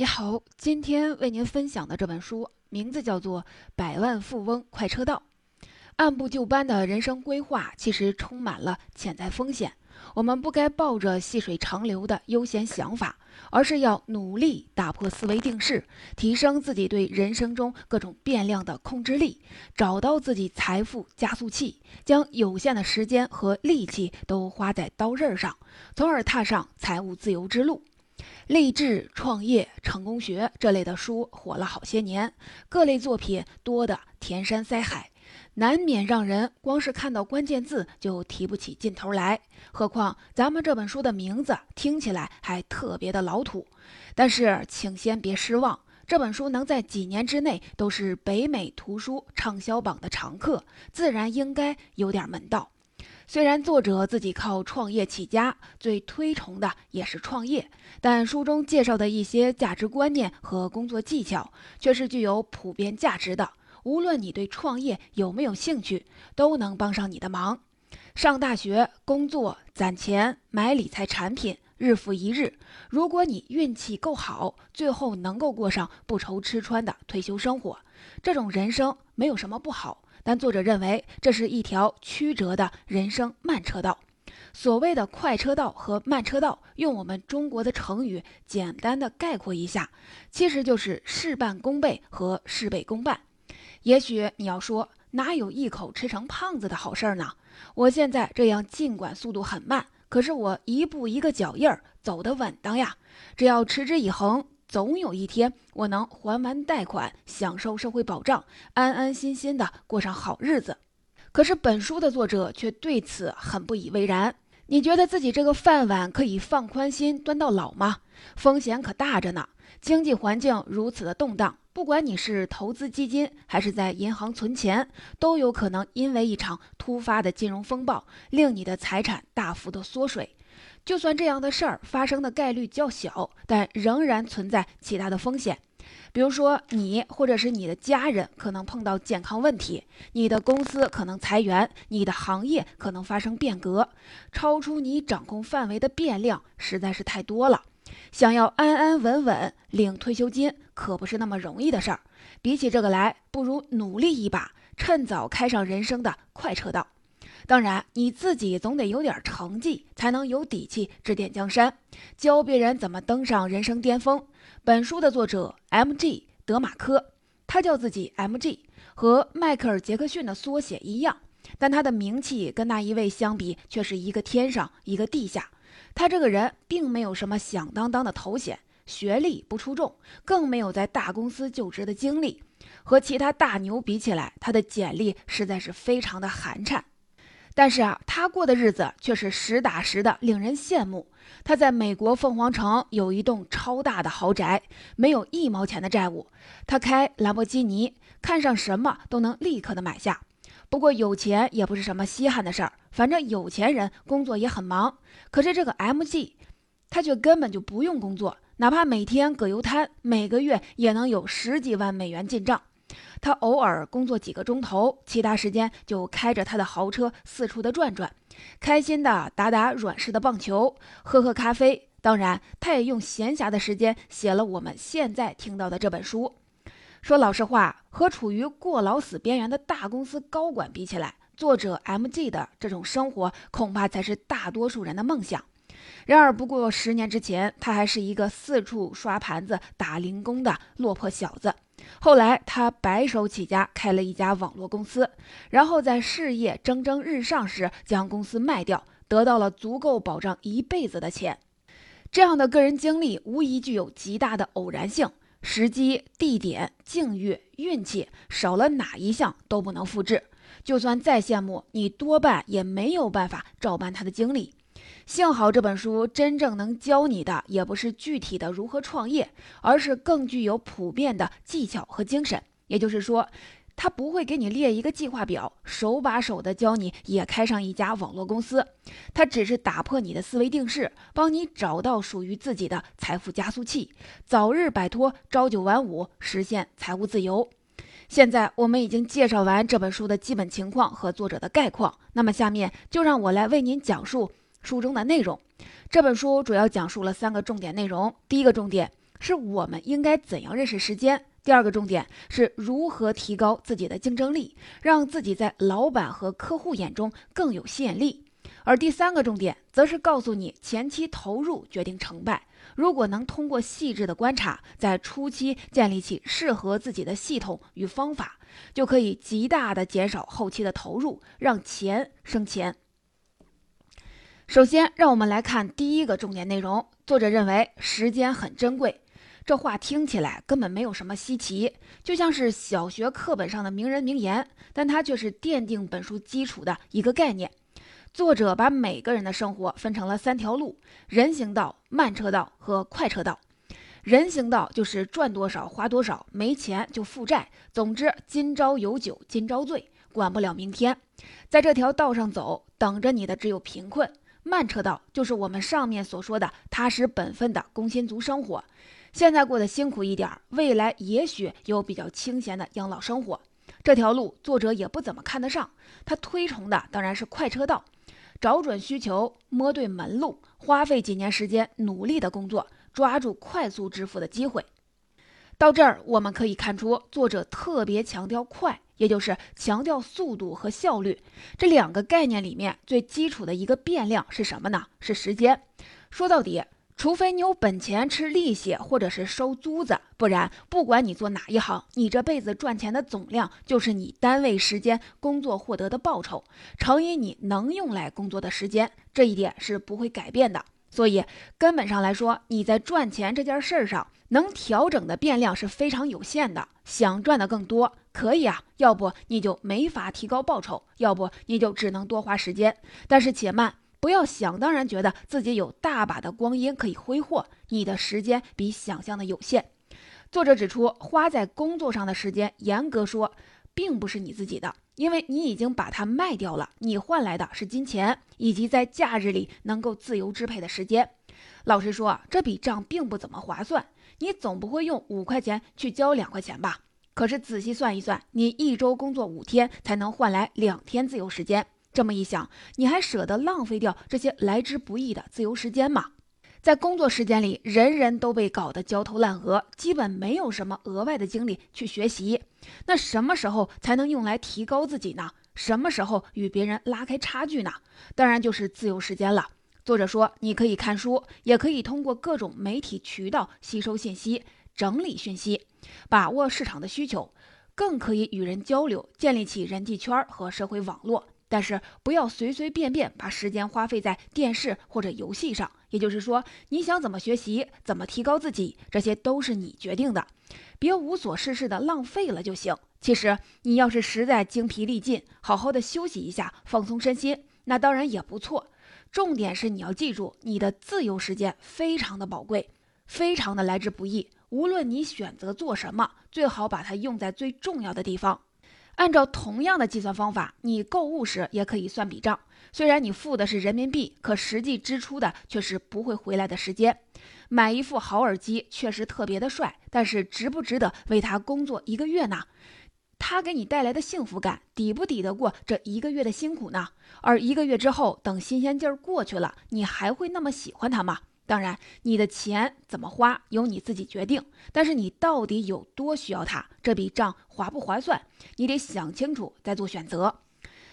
你好，今天为您分享的这本书名字叫做《百万富翁快车道》。按部就班的人生规划其实充满了潜在风险，我们不该抱着细水长流的悠闲想法，而是要努力打破思维定式，提升自己对人生中各种变量的控制力，找到自己财富加速器，将有限的时间和力气都花在刀刃上，从而踏上财务自由之路。励志创业成功学这类的书火了好些年，各类作品多得填山塞海，难免让人光是看到关键字就提不起劲头来。何况咱们这本书的名字听起来还特别的老土。但是请先别失望，这本书能在几年之内都是北美图书畅销榜的常客，自然应该有点门道。虽然作者自己靠创业起家，最推崇的也是创业，但书中介绍的一些价值观念和工作技巧却是具有普遍价值的。无论你对创业有没有兴趣，都能帮上你的忙。上大学、工作、攒钱、买理财产品，日复一日。如果你运气够好，最后能够过上不愁吃穿的退休生活，这种人生没有什么不好。但作者认为，这是一条曲折的人生慢车道。所谓的快车道和慢车道，用我们中国的成语简单的概括一下，其实就是事半功倍和事倍功半。也许你要说，哪有一口吃成胖子的好事儿呢？我现在这样，尽管速度很慢，可是我一步一个脚印儿走得稳当呀。只要持之以恒。总有一天，我能还完贷款，享受社会保障，安安心心的过上好日子。可是本书的作者却对此很不以为然。你觉得自己这个饭碗可以放宽心端到老吗？风险可大着呢。经济环境如此的动荡，不管你是投资基金还是在银行存钱，都有可能因为一场突发的金融风暴，令你的财产大幅的缩水。就算这样的事儿发生的概率较小，但仍然存在其他的风险，比如说你或者是你的家人可能碰到健康问题，你的公司可能裁员，你的行业可能发生变革，超出你掌控范围的变量实在是太多了。想要安安稳稳领退休金，可不是那么容易的事儿。比起这个来，不如努力一把，趁早开上人生的快车道。当然，你自己总得有点成绩，才能有底气指点江山，教别人怎么登上人生巅峰。本书的作者 M.G. 德马科，他叫自己 M.G. 和迈克尔·杰克逊的缩写一样，但他的名气跟那一位相比，却是一个天上一个地下。他这个人并没有什么响当当的头衔，学历不出众，更没有在大公司就职的经历。和其他大牛比起来，他的简历实在是非常的寒碜。但是啊，他过的日子却是实打实的令人羡慕。他在美国凤凰城有一栋超大的豪宅，没有一毛钱的债务。他开兰博基尼，看上什么都能立刻的买下。不过有钱也不是什么稀罕的事儿，反正有钱人工作也很忙。可是这个 M.G. 他却根本就不用工作，哪怕每天葛优瘫，每个月也能有十几万美元进账。他偶尔工作几个钟头，其他时间就开着他的豪车四处的转转，开心的打打软式的棒球，喝喝咖啡。当然，他也用闲暇的时间写了我们现在听到的这本书。说老实话，和处于过劳死边缘的大公司高管比起来，作者 M.G. 的这种生活恐怕才是大多数人的梦想。然而，不过十年之前，他还是一个四处刷盘子、打零工的落魄小子。后来，他白手起家开了一家网络公司，然后在事业蒸蒸日上时将公司卖掉，得到了足够保障一辈子的钱。这样的个人经历无疑具有极大的偶然性，时机、地点、境遇、运气，少了哪一项都不能复制。就算再羡慕，你多半也没有办法照搬他的经历。幸好这本书真正能教你的，也不是具体的如何创业，而是更具有普遍的技巧和精神。也就是说，他不会给你列一个计划表，手把手的教你也开上一家网络公司，他只是打破你的思维定式，帮你找到属于自己的财富加速器，早日摆脱朝九晚五，实现财务自由。现在我们已经介绍完这本书的基本情况和作者的概况，那么下面就让我来为您讲述。书中的内容，这本书主要讲述了三个重点内容。第一个重点，是我们应该怎样认识时间。第二个重点是如何提高自己的竞争力，让自己在老板和客户眼中更有吸引力。而第三个重点则是告诉你，前期投入决定成败。如果能通过细致的观察，在初期建立起适合自己的系统与方法，就可以极大的减少后期的投入，让钱生钱。首先，让我们来看第一个重点内容。作者认为时间很珍贵。这话听起来根本没有什么稀奇，就像是小学课本上的名人名言，但它却是奠定本书基础的一个概念。作者把每个人的生活分成了三条路：人行道、慢车道和快车道。人行道就是赚多少花多少，没钱就负债，总之今朝有酒今朝醉，管不了明天。在这条道上走，等着你的只有贫困。慢车道就是我们上面所说的踏实本分的工薪族生活。现在过得辛苦一点，未来也许有比较清闲的养老生活。这条路作者也不怎么看得上，他推崇的当然是快车道，找准需求，摸对门路，花费几年时间努力的工作，抓住快速致富的机会。到这儿我们可以看出，作者特别强调快，也就是强调速度和效率这两个概念里面最基础的一个变量是什么呢？是时间。说到底。除非你有本钱吃利息，或者是收租子，不然不管你做哪一行，你这辈子赚钱的总量就是你单位时间工作获得的报酬乘以你能用来工作的时间，这一点是不会改变的。所以根本上来说，你在赚钱这件事儿上能调整的变量是非常有限的。想赚的更多可以啊，要不你就没法提高报酬，要不你就只能多花时间。但是且慢。不要想当然觉得自己有大把的光阴可以挥霍，你的时间比想象的有限。作者指出，花在工作上的时间，严格说，并不是你自己的，因为你已经把它卖掉了，你换来的是金钱以及在假日里能够自由支配的时间。老实说，这笔账并不怎么划算。你总不会用五块钱去交两块钱吧？可是仔细算一算，你一周工作五天才能换来两天自由时间。这么一想，你还舍得浪费掉这些来之不易的自由时间吗？在工作时间里，人人都被搞得焦头烂额，基本没有什么额外的精力去学习。那什么时候才能用来提高自己呢？什么时候与别人拉开差距呢？当然就是自由时间了。作者说，你可以看书，也可以通过各种媒体渠道吸收信息、整理讯息，把握市场的需求，更可以与人交流，建立起人际圈和社会网络。但是不要随随便便把时间花费在电视或者游戏上。也就是说，你想怎么学习，怎么提高自己，这些都是你决定的，别无所事事的浪费了就行。其实你要是实在精疲力尽，好好的休息一下，放松身心，那当然也不错。重点是你要记住，你的自由时间非常的宝贵，非常的来之不易。无论你选择做什么，最好把它用在最重要的地方。按照同样的计算方法，你购物时也可以算笔账。虽然你付的是人民币，可实际支出的却是不会回来的时间。买一副好耳机确实特别的帅，但是值不值得为它工作一个月呢？它给你带来的幸福感抵不抵得过这一个月的辛苦呢？而一个月之后，等新鲜劲儿过去了，你还会那么喜欢它吗？当然，你的钱怎么花由你自己决定，但是你到底有多需要它？这笔账划不划算？你得想清楚再做选择。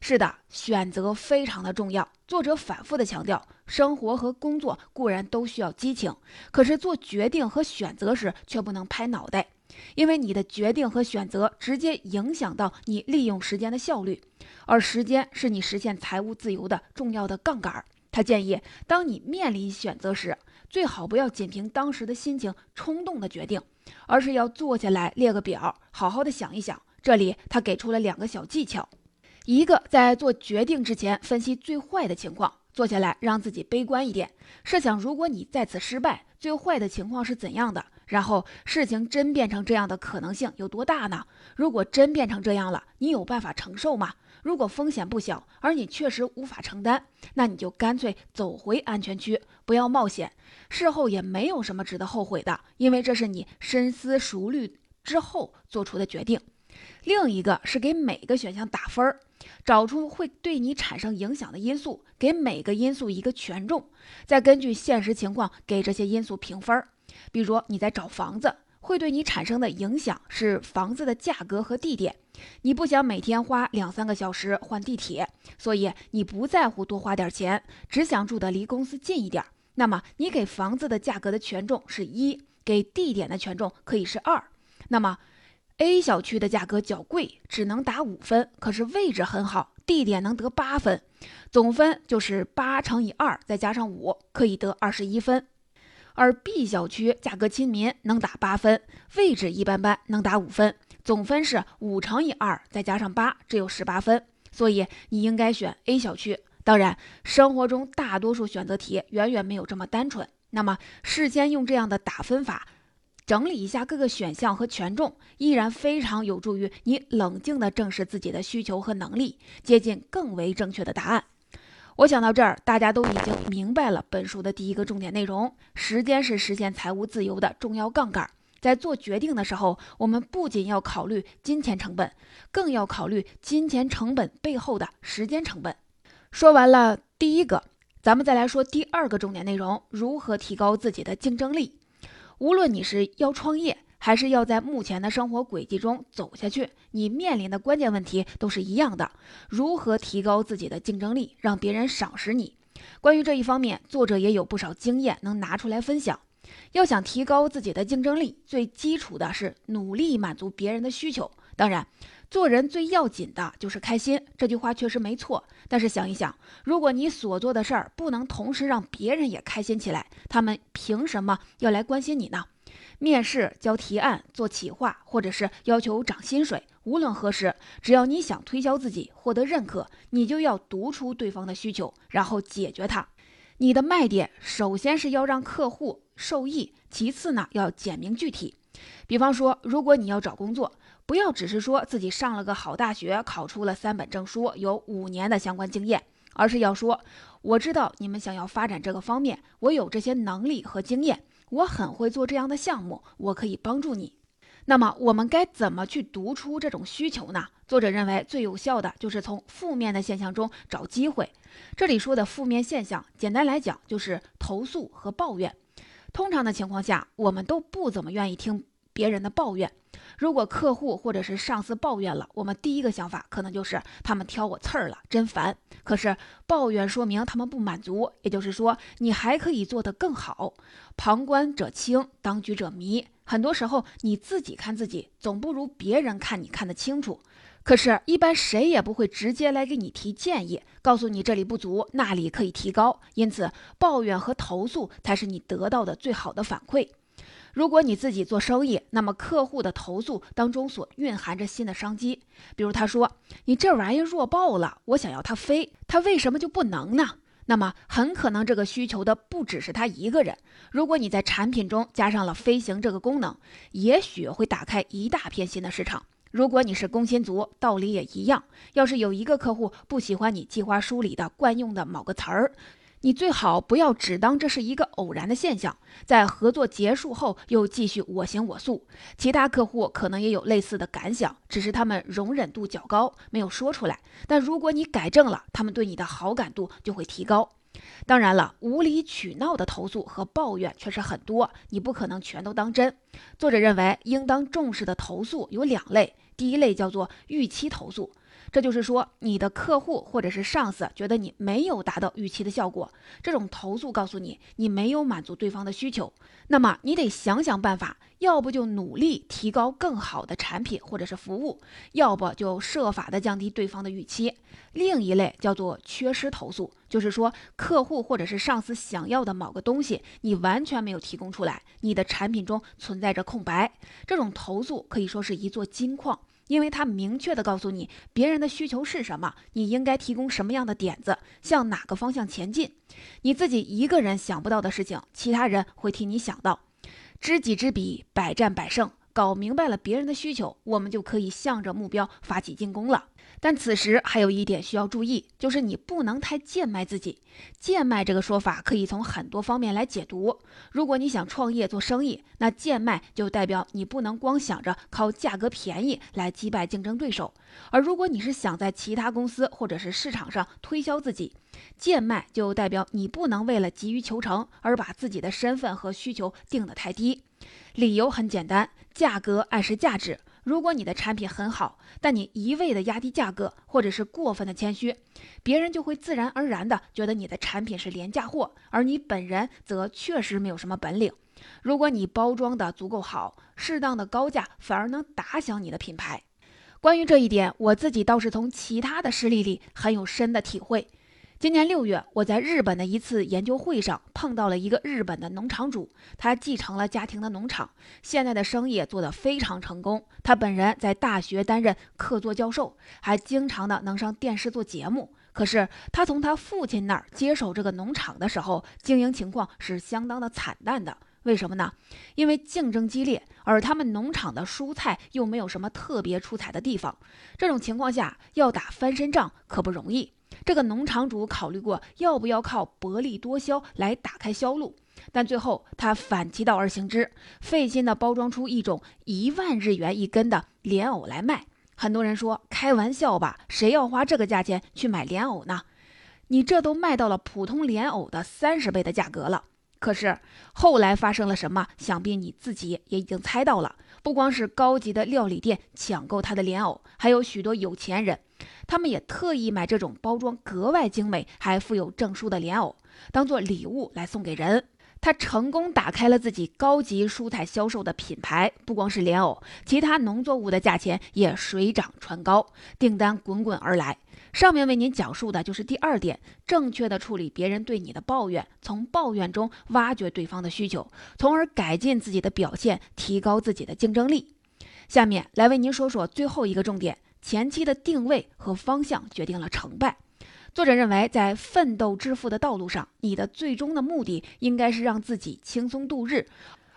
是的，选择非常的重要。作者反复的强调，生活和工作固然都需要激情，可是做决定和选择时却不能拍脑袋，因为你的决定和选择直接影响到你利用时间的效率，而时间是你实现财务自由的重要的杠杆。他建议，当你面临选择时，最好不要仅凭当时的心情冲动的决定，而是要坐下来列个表，好好的想一想。这里他给出了两个小技巧：一个在做决定之前分析最坏的情况，坐下来让自己悲观一点，设想如果你再次失败，最坏的情况是怎样的，然后事情真变成这样的可能性有多大呢？如果真变成这样了，你有办法承受吗？如果风险不小，而你确实无法承担，那你就干脆走回安全区，不要冒险。事后也没有什么值得后悔的，因为这是你深思熟虑之后做出的决定。另一个是给每个选项打分儿，找出会对你产生影响的因素，给每个因素一个权重，再根据现实情况给这些因素评分儿。比如你在找房子，会对你产生的影响是房子的价格和地点。你不想每天花两三个小时换地铁，所以你不在乎多花点钱，只想住的离公司近一点。那么你给房子的价格的权重是一，给地点的权重可以是二。那么 A 小区的价格较贵，只能打五分，可是位置很好，地点能得八分，总分就是八乘以二再加上五，可以得二十一分。而 B 小区价格亲民，能打八分，位置一般般，能打五分，总分是五乘以二再加上八，只有十八分。所以你应该选 A 小区。当然，生活中大多数选择题远远没有这么单纯。那么事先用这样的打分法。整理一下各个选项和权重，依然非常有助于你冷静地正视自己的需求和能力，接近更为正确的答案。我想到这儿，大家都已经明白了本书的第一个重点内容：时间是实现财务自由的重要杠杆。在做决定的时候，我们不仅要考虑金钱成本，更要考虑金钱成本背后的时间成本。说完了第一个，咱们再来说第二个重点内容：如何提高自己的竞争力。无论你是要创业，还是要在目前的生活轨迹中走下去，你面临的关键问题都是一样的：如何提高自己的竞争力，让别人赏识你。关于这一方面，作者也有不少经验能拿出来分享。要想提高自己的竞争力，最基础的是努力满足别人的需求。当然。做人最要紧的就是开心，这句话确实没错。但是想一想，如果你所做的事儿不能同时让别人也开心起来，他们凭什么要来关心你呢？面试、交提案、做企划，或者是要求涨薪水，无论何时，只要你想推销自己、获得认可，你就要读出对方的需求，然后解决它。你的卖点首先是要让客户受益，其次呢要简明具体。比方说，如果你要找工作，不要只是说自己上了个好大学，考出了三本证书，有五年的相关经验，而是要说，我知道你们想要发展这个方面，我有这些能力和经验，我很会做这样的项目，我可以帮助你。那么我们该怎么去读出这种需求呢？作者认为最有效的就是从负面的现象中找机会。这里说的负面现象，简单来讲就是投诉和抱怨。通常的情况下，我们都不怎么愿意听别人的抱怨。如果客户或者是上司抱怨了，我们第一个想法可能就是他们挑我刺儿了，真烦。可是抱怨说明他们不满足，也就是说你还可以做得更好。旁观者清，当局者迷。很多时候你自己看自己，总不如别人看你看得清楚。可是，一般谁也不会直接来给你提建议，告诉你这里不足，那里可以提高。因此，抱怨和投诉才是你得到的最好的反馈。如果你自己做生意，那么客户的投诉当中所蕴含着新的商机。比如他说：“你这玩意儿弱爆了，我想要它飞，它为什么就不能呢？”那么很可能这个需求的不只是他一个人。如果你在产品中加上了飞行这个功能，也许会打开一大片新的市场。如果你是工薪族，道理也一样。要是有一个客户不喜欢你计划书里的惯用的某个词儿，你最好不要只当这是一个偶然的现象，在合作结束后又继续我行我素。其他客户可能也有类似的感想，只是他们容忍度较高，没有说出来。但如果你改正了，他们对你的好感度就会提高。当然了，无理取闹的投诉和抱怨确实很多，你不可能全都当真。作者认为，应当重视的投诉有两类，第一类叫做预期投诉。这就是说，你的客户或者是上司觉得你没有达到预期的效果，这种投诉告诉你你没有满足对方的需求，那么你得想想办法，要不就努力提高更好的产品或者是服务，要不就设法的降低对方的预期。另一类叫做缺失投诉，就是说客户或者是上司想要的某个东西你完全没有提供出来，你的产品中存在着空白，这种投诉可以说是一座金矿。因为他明确的告诉你别人的需求是什么，你应该提供什么样的点子，向哪个方向前进。你自己一个人想不到的事情，其他人会替你想到。知己知彼，百战百胜。搞明白了别人的需求，我们就可以向着目标发起进攻了。但此时还有一点需要注意，就是你不能太贱卖自己。贱卖这个说法可以从很多方面来解读。如果你想创业做生意，那贱卖就代表你不能光想着靠价格便宜来击败竞争对手；而如果你是想在其他公司或者是市场上推销自己，贱卖就代表你不能为了急于求成而把自己的身份和需求定得太低。理由很简单，价格暗示价值。如果你的产品很好，但你一味的压低价格，或者是过分的谦虚，别人就会自然而然的觉得你的产品是廉价货，而你本人则确实没有什么本领。如果你包装的足够好，适当的高价反而能打响你的品牌。关于这一点，我自己倒是从其他的事例里很有深的体会。今年六月，我在日本的一次研究会上碰到了一个日本的农场主，他继承了家庭的农场，现在的生意做得非常成功。他本人在大学担任客座教授，还经常的能上电视做节目。可是他从他父亲那儿接手这个农场的时候，经营情况是相当的惨淡的。为什么呢？因为竞争激烈，而他们农场的蔬菜又没有什么特别出彩的地方。这种情况下，要打翻身仗可不容易。这个农场主考虑过要不要靠薄利多销来打开销路，但最后他反其道而行之，费心的包装出一种一万日元一根的莲藕来卖。很多人说开玩笑吧，谁要花这个价钱去买莲藕呢？你这都卖到了普通莲藕的三十倍的价格了。可是后来发生了什么？想必你自己也已经猜到了。不光是高级的料理店抢购他的莲藕，还有许多有钱人，他们也特意买这种包装格外精美、还附有证书的莲藕，当做礼物来送给人。他成功打开了自己高级蔬菜销售的品牌。不光是莲藕，其他农作物的价钱也水涨船高，订单滚滚而来。上面为您讲述的就是第二点：正确的处理别人对你的抱怨，从抱怨中挖掘对方的需求，从而改进自己的表现，提高自己的竞争力。下面来为您说说最后一个重点：前期的定位和方向决定了成败。作者认为，在奋斗致富的道路上，你的最终的目的应该是让自己轻松度日，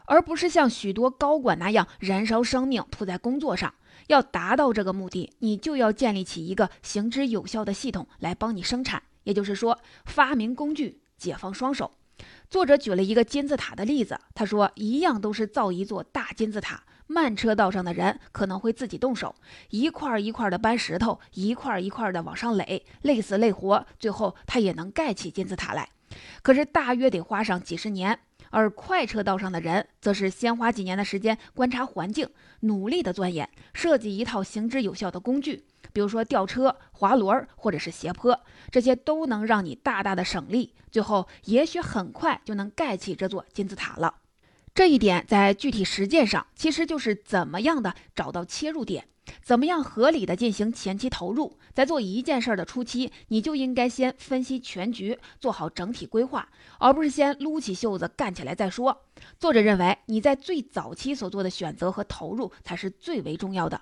而不是像许多高管那样燃烧生命扑在工作上。要达到这个目的，你就要建立起一个行之有效的系统来帮你生产。也就是说，发明工具，解放双手。作者举了一个金字塔的例子，他说，一样都是造一座大金字塔，慢车道上的人可能会自己动手，一块一块的搬石头，一块一块的往上垒，累死累活，最后他也能盖起金字塔来。可是大约得花上几十年。而快车道上的人，则是先花几年的时间观察环境，努力的钻研，设计一套行之有效的工具，比如说吊车、滑轮或者是斜坡，这些都能让你大大的省力，最后也许很快就能盖起这座金字塔了。这一点在具体实践上，其实就是怎么样的找到切入点。怎么样合理的进行前期投入？在做一件事的初期，你就应该先分析全局，做好整体规划，而不是先撸起袖子干起来再说。作者认为，你在最早期所做的选择和投入才是最为重要的。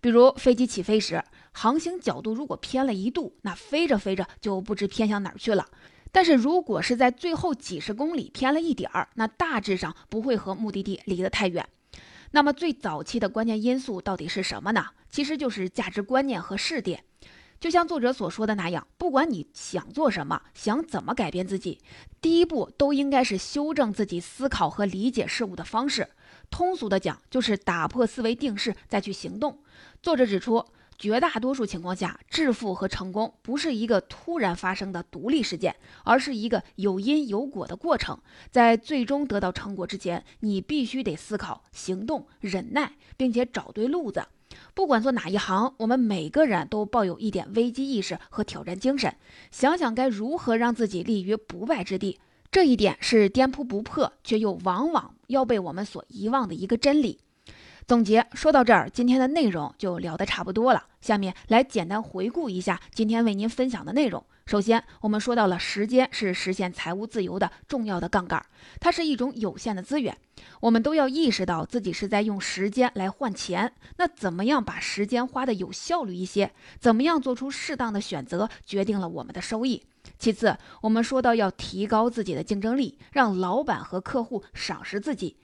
比如飞机起飞时，航行角度如果偏了一度，那飞着飞着就不知偏向哪儿去了。但是如果是在最后几十公里偏了一点儿，那大致上不会和目的地离得太远。那么最早期的关键因素到底是什么呢？其实就是价值观念和试点。就像作者所说的那样，不管你想做什么，想怎么改变自己，第一步都应该是修正自己思考和理解事物的方式。通俗的讲，就是打破思维定式，再去行动。作者指出。绝大多数情况下，致富和成功不是一个突然发生的独立事件，而是一个有因有果的过程。在最终得到成果之前，你必须得思考、行动、忍耐，并且找对路子。不管做哪一行，我们每个人都抱有一点危机意识和挑战精神，想想该如何让自己立于不败之地。这一点是颠扑不破，却又往往要被我们所遗忘的一个真理。总结说到这儿，今天的内容就聊得差不多了。下面来简单回顾一下今天为您分享的内容。首先，我们说到了时间是实现财务自由的重要的杠杆，它是一种有限的资源，我们都要意识到自己是在用时间来换钱。那怎么样把时间花得有效率一些？怎么样做出适当的选择，决定了我们的收益。其次，我们说到要提高自己的竞争力，让老板和客户赏识自己。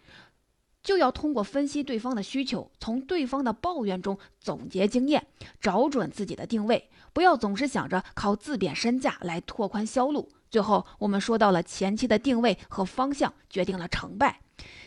就要通过分析对方的需求，从对方的抱怨中总结经验，找准自己的定位，不要总是想着靠自贬身价来拓宽销路。最后，我们说到了前期的定位和方向决定了成败，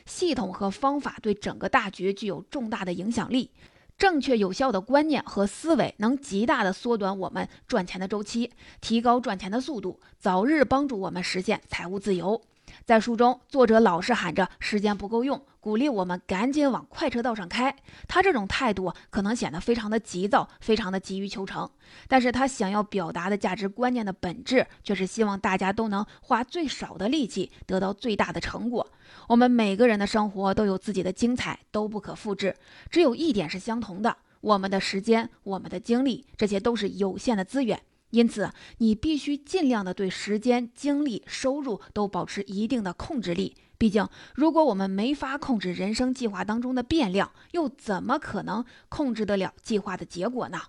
系统和方法对整个大局具有重大的影响力。正确有效的观念和思维能极大的缩短我们赚钱的周期，提高赚钱的速度，早日帮助我们实现财务自由。在书中，作者老是喊着时间不够用，鼓励我们赶紧往快车道上开。他这种态度可能显得非常的急躁，非常的急于求成。但是他想要表达的价值观念的本质，却是希望大家都能花最少的力气得到最大的成果。我们每个人的生活都有自己的精彩，都不可复制。只有一点是相同的：我们的时间、我们的精力，这些都是有限的资源。因此，你必须尽量的对时间、精力、收入都保持一定的控制力。毕竟，如果我们没法控制人生计划当中的变量，又怎么可能控制得了计划的结果呢？